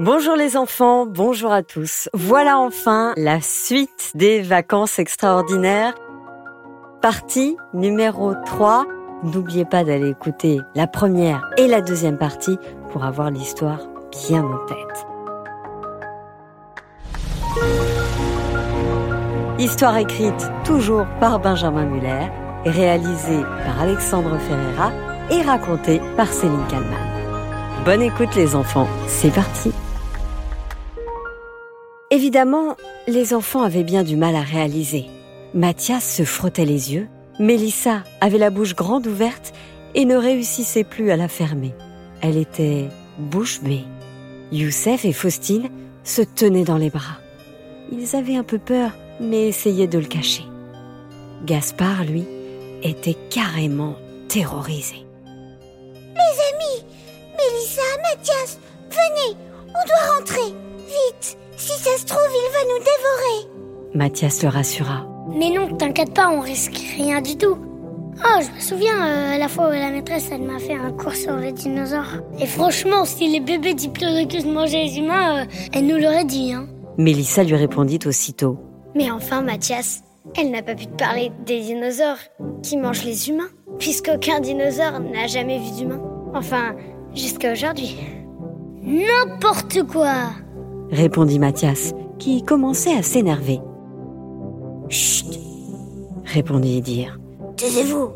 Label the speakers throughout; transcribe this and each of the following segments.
Speaker 1: Bonjour les enfants, bonjour à tous. Voilà enfin la suite des vacances extraordinaires. Partie numéro 3. N'oubliez pas d'aller écouter la première et la deuxième partie pour avoir l'histoire bien en tête. Histoire écrite toujours par Benjamin Muller, réalisée par Alexandre Ferreira et racontée par Céline Kalman. Bonne écoute les enfants, c'est parti Évidemment, les enfants avaient bien du mal à réaliser. Mathias se frottait les yeux, Mélissa avait la bouche grande ouverte et ne réussissait plus à la fermer. Elle était bouche bée. Youssef et Faustine se tenaient dans les bras. Ils avaient un peu peur, mais essayaient de le cacher. Gaspard, lui, était carrément terrorisé.
Speaker 2: Les amis, Mélissa, Mathias, venez, on doit rentrer, vite. Si ça se trouve, il va nous dévorer.
Speaker 1: Mathias le rassura.
Speaker 3: Mais non, t'inquiète pas, on risque rien du tout. Oh, je me souviens, euh, la fois où la maîtresse, elle m'a fait un cours sur les dinosaures. Et franchement, si les bébés diplodocus mangeaient les humains, euh, elle nous l'aurait dit, hein.
Speaker 1: Mélissa lui répondit aussitôt.
Speaker 3: Mais enfin, Mathias, elle n'a pas pu te parler des dinosaures qui mangent les humains, puisqu'aucun dinosaure n'a jamais vu d'humain. Enfin, jusqu'à aujourd'hui. N'importe quoi
Speaker 1: répondit Mathias, qui commençait à s'énerver.
Speaker 2: Chut,
Speaker 1: répondit Idir.
Speaker 2: taisez-vous.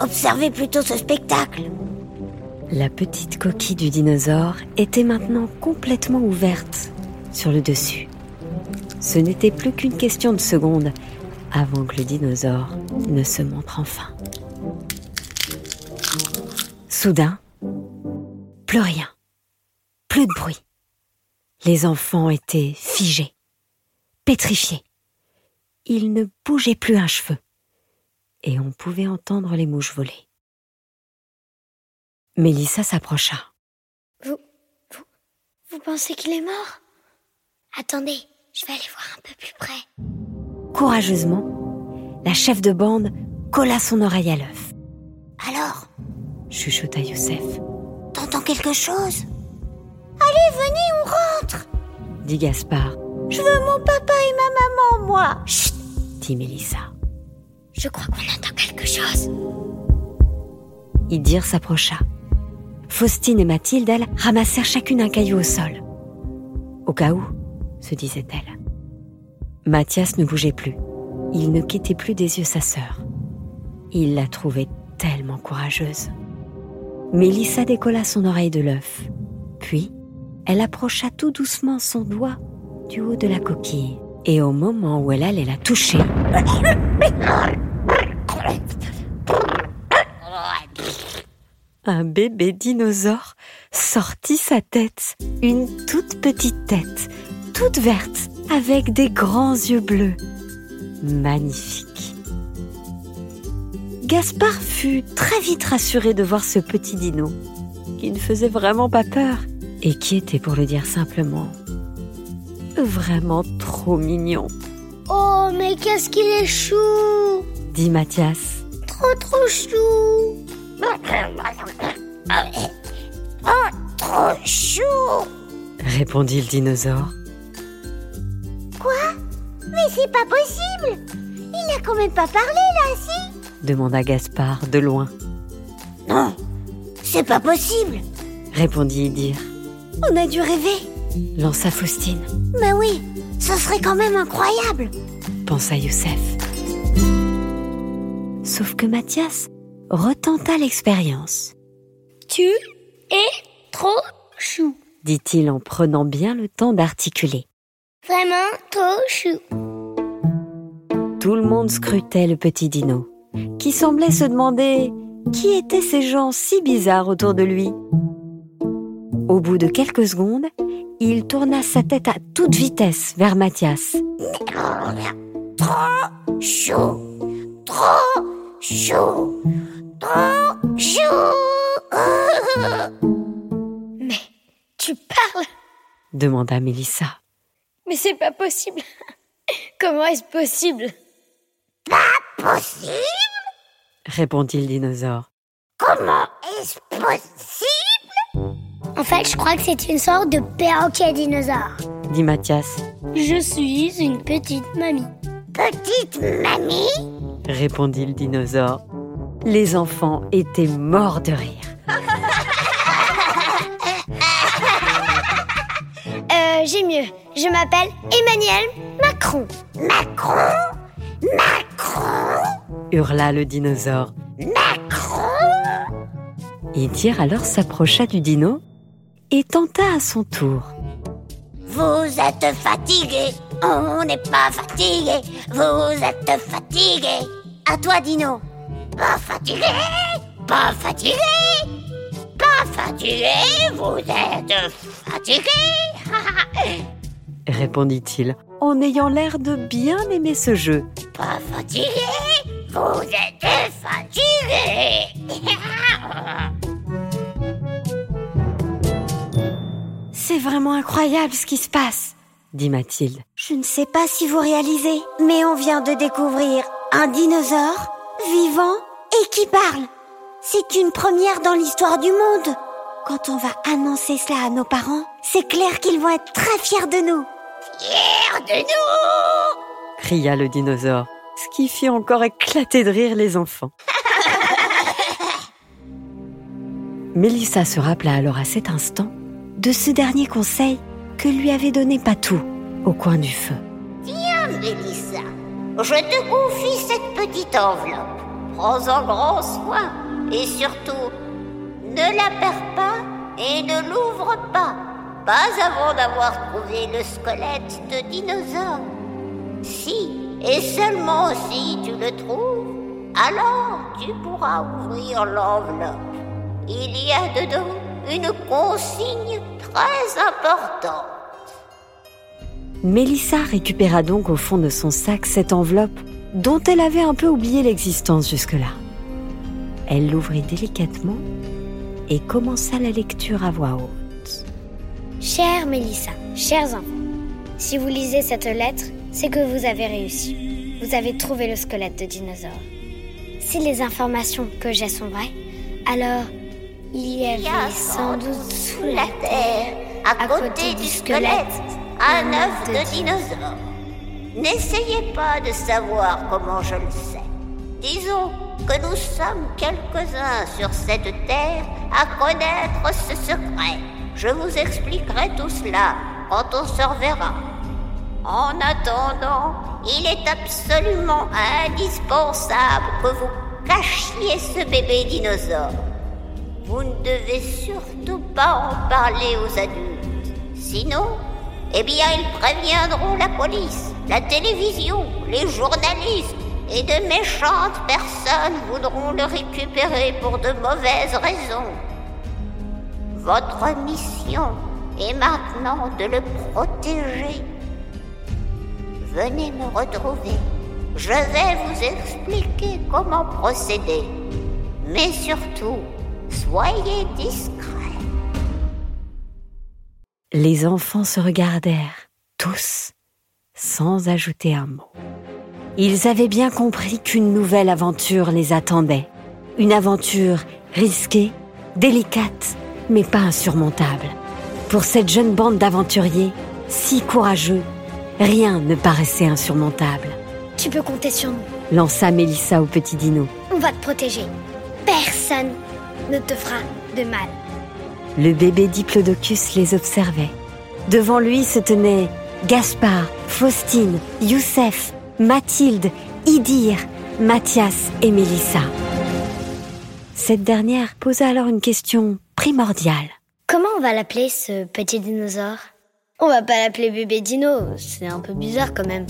Speaker 2: Observez plutôt ce spectacle.
Speaker 1: La petite coquille du dinosaure était maintenant complètement ouverte sur le dessus. Ce n'était plus qu'une question de secondes avant que le dinosaure ne se montre enfin. Soudain, plus rien, plus de bruit. Les enfants étaient figés, pétrifiés. Ils ne bougeaient plus un cheveu, et on pouvait entendre les mouches voler. Mélissa s'approcha.
Speaker 3: Vous, vous, vous pensez qu'il est mort? Attendez, je vais aller voir un peu plus près.
Speaker 1: Courageusement, la chef de bande colla son oreille à l'œuf.
Speaker 2: Alors,
Speaker 1: chuchota Youssef.
Speaker 2: t'entends quelque chose?
Speaker 1: Dit Gaspard.
Speaker 2: Je veux mon papa et ma maman, moi
Speaker 1: Chut dit Mélissa.
Speaker 3: Je crois qu'on entend quelque chose.
Speaker 1: Idir s'approcha. Faustine et Mathilde, elles, ramassèrent chacune un caillou au sol. Au cas où, se disait-elle. Mathias ne bougeait plus. Il ne quittait plus des yeux sa sœur. Il la trouvait tellement courageuse. Mélissa décolla son oreille de l'œuf. Puis, elle approcha tout doucement son doigt du haut de la coquille. Et au moment où elle allait la toucher, un bébé dinosaure sortit sa tête, une toute petite tête, toute verte, avec des grands yeux bleus. Magnifique. Gaspard fut très vite rassuré de voir ce petit dino, qui ne faisait vraiment pas peur et qui était, pour le dire simplement, vraiment trop mignon.
Speaker 3: Oh, mais qu'est-ce qu'il est chou
Speaker 1: dit Mathias.
Speaker 3: Trop, trop chou
Speaker 2: Oh, trop chou
Speaker 1: répondit le dinosaure.
Speaker 2: Quoi? Mais c'est pas possible Il a quand même pas parlé, là, si?
Speaker 1: Demanda Gaspard de loin.
Speaker 2: Non, c'est pas possible
Speaker 1: répondit Idir.
Speaker 2: On a dû rêver
Speaker 1: lança Faustine.
Speaker 2: Mais oui, ce serait quand même incroyable
Speaker 1: pensa Youssef. Sauf que Mathias retenta l'expérience,
Speaker 3: Tu es trop chou.
Speaker 1: dit-il en prenant bien le temps d'articuler.
Speaker 3: Vraiment trop chou.
Speaker 1: Tout le monde scrutait le petit dino, qui semblait se demander qui étaient ces gens si bizarres autour de lui. Au bout de quelques secondes, il tourna sa tête à toute vitesse vers Mathias.
Speaker 2: Trop chaud Trop chaud Trop chaud
Speaker 3: Mais tu parles
Speaker 1: demanda Mélissa.
Speaker 3: Mais c'est pas possible. Comment est-ce possible
Speaker 2: Possible
Speaker 1: répondit le dinosaure.
Speaker 2: Comment est-ce possible?
Speaker 3: En fait, je crois que c'est une sorte de perroquet dinosaure.
Speaker 1: dit Mathias.
Speaker 3: Je suis une petite mamie.
Speaker 2: Petite mamie?
Speaker 1: Répondit le dinosaure. Les enfants étaient morts de rire.
Speaker 3: Euh, j'ai mieux. Je m'appelle Emmanuel Macron.
Speaker 2: Macron? Macron?
Speaker 1: Hurla le dinosaure.
Speaker 2: Macron?
Speaker 1: Idir alors s'approcha du dino et tenta à son tour.
Speaker 2: Vous êtes fatigué. On n'est pas fatigué. Vous êtes fatigué. À toi, Dino. Pas fatigué. Pas fatigué. Pas fatigué. Vous êtes fatigué.
Speaker 1: Répondit-il en ayant l'air de bien aimer ce jeu.
Speaker 2: Pas fatigué. Vous êtes fatigué
Speaker 1: C'est vraiment incroyable ce qui se passe, dit Mathilde.
Speaker 2: Je ne sais pas si vous réalisez, mais on vient de découvrir un dinosaure vivant et qui parle. C'est une première dans l'histoire du monde. Quand on va annoncer cela à nos parents, c'est clair qu'ils vont être très fiers de nous. Fiers de nous
Speaker 1: cria le dinosaure, ce qui fit encore éclater de rire les enfants. Mélissa se rappela alors à cet instant de ce dernier conseil que lui avait donné Patou au coin du feu.
Speaker 2: Tiens, Mélissa, je te confie cette petite enveloppe. Prends-en grand soin et surtout, ne la perds pas et ne l'ouvre pas. Pas avant d'avoir trouvé le squelette de dinosaure. Si et seulement si tu le trouves, alors tu pourras ouvrir l'enveloppe. Il y a dedans une consigne très importante.
Speaker 1: Mélissa récupéra donc au fond de son sac cette enveloppe dont elle avait un peu oublié l'existence jusque-là. Elle l'ouvrit délicatement et commença la lecture à voix haute.
Speaker 3: Chère Mélissa, chers enfants, si vous lisez cette lettre, c'est que vous avez réussi. Vous avez trouvé le squelette de dinosaure. Si les informations que j'ai sont vraies, alors il y avait sans doute sous la terre,
Speaker 2: à côté du squelette, un œuf de dinosaure. N'essayez pas de savoir comment je le sais. Disons que nous sommes quelques-uns sur cette terre à connaître ce secret. Je vous expliquerai tout cela quand on se reverra. En attendant, il est absolument indispensable que vous cachiez ce bébé dinosaure. Vous ne devez surtout pas en parler aux adultes. Sinon, eh bien, ils préviendront la police, la télévision, les journalistes, et de méchantes personnes voudront le récupérer pour de mauvaises raisons. Votre mission est maintenant de le protéger. Venez me retrouver. Je vais vous expliquer comment procéder. Mais surtout, soyez discret.
Speaker 1: Les enfants se regardèrent, tous, sans ajouter un mot. Ils avaient bien compris qu'une nouvelle aventure les attendait. Une aventure risquée, délicate, mais pas insurmontable. Pour cette jeune bande d'aventuriers, si courageux, rien ne paraissait insurmontable.
Speaker 3: Tu peux compter sur nous.
Speaker 1: Lança Mélissa au petit dino.
Speaker 3: On va te protéger. Personne ne te fera de mal.
Speaker 1: Le bébé Diplodocus les observait. Devant lui se tenaient Gaspard, Faustine, Youssef, Mathilde, Idir, Mathias et Mélissa. Cette dernière posa alors une question primordiale.
Speaker 3: Comment on va l'appeler ce petit dinosaure? On va pas l'appeler bébé dino, c'est un peu bizarre quand même.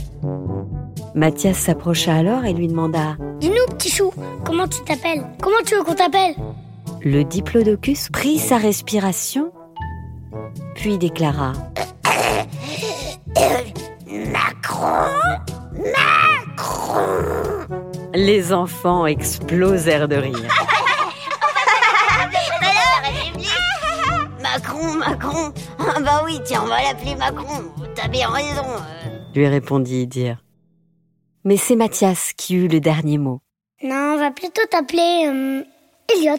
Speaker 1: Mathias s'approcha alors et lui demanda
Speaker 3: Dis-nous, petit chou, comment tu t'appelles? Comment tu veux qu'on t'appelle?
Speaker 1: Le diplodocus prit sa respiration, puis déclara
Speaker 2: Macron Macron
Speaker 1: Les enfants explosèrent de rire.
Speaker 2: Macron, Macron Ah Bah oui, tiens, on va l'appeler Macron. T'as bien raison.
Speaker 1: lui répondit Idir. Mais c'est Mathias qui eut le dernier mot.
Speaker 3: Non, on va plutôt t'appeler euh, Elliot.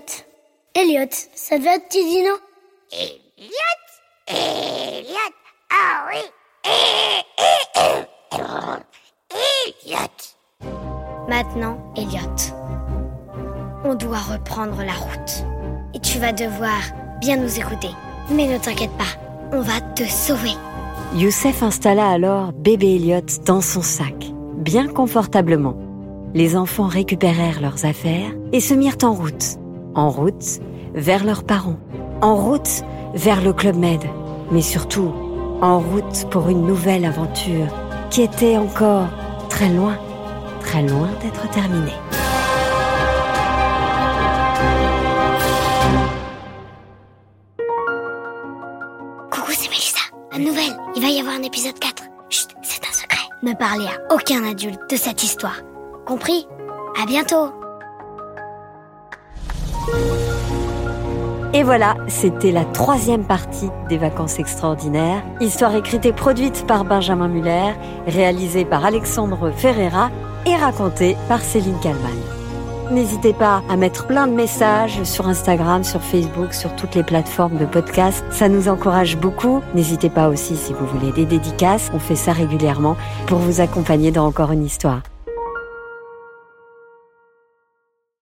Speaker 3: Elliot, ça te va, petit dino?
Speaker 2: Elliot? Elliot? Ah oui Elliot
Speaker 3: Maintenant, Elliot, on doit reprendre la route. Et tu vas devoir bien nous écouter. Mais ne t'inquiète pas, on va te sauver.
Speaker 1: Youssef installa alors bébé Elliot dans son sac, bien confortablement. Les enfants récupérèrent leurs affaires et se mirent en route. En route vers leurs parents. En route vers le Club Med. Mais surtout, en route pour une nouvelle aventure qui était encore très loin, très loin d'être terminée.
Speaker 3: Coucou, c'est Mélissa. La nouvelle, il va y avoir un épisode 4. Chut, c'est un secret. Ne parlez à aucun adulte de cette histoire. Compris? À bientôt
Speaker 1: Et voilà, c'était la troisième partie des vacances extraordinaires. Histoire écrite et produite par Benjamin Muller, réalisée par Alexandre Ferreira et racontée par Céline Kalman. N'hésitez pas à mettre plein de messages sur Instagram, sur Facebook, sur toutes les plateformes de podcast. Ça nous encourage beaucoup. N'hésitez pas aussi si vous voulez des dédicaces. On fait ça régulièrement pour vous accompagner dans encore une histoire.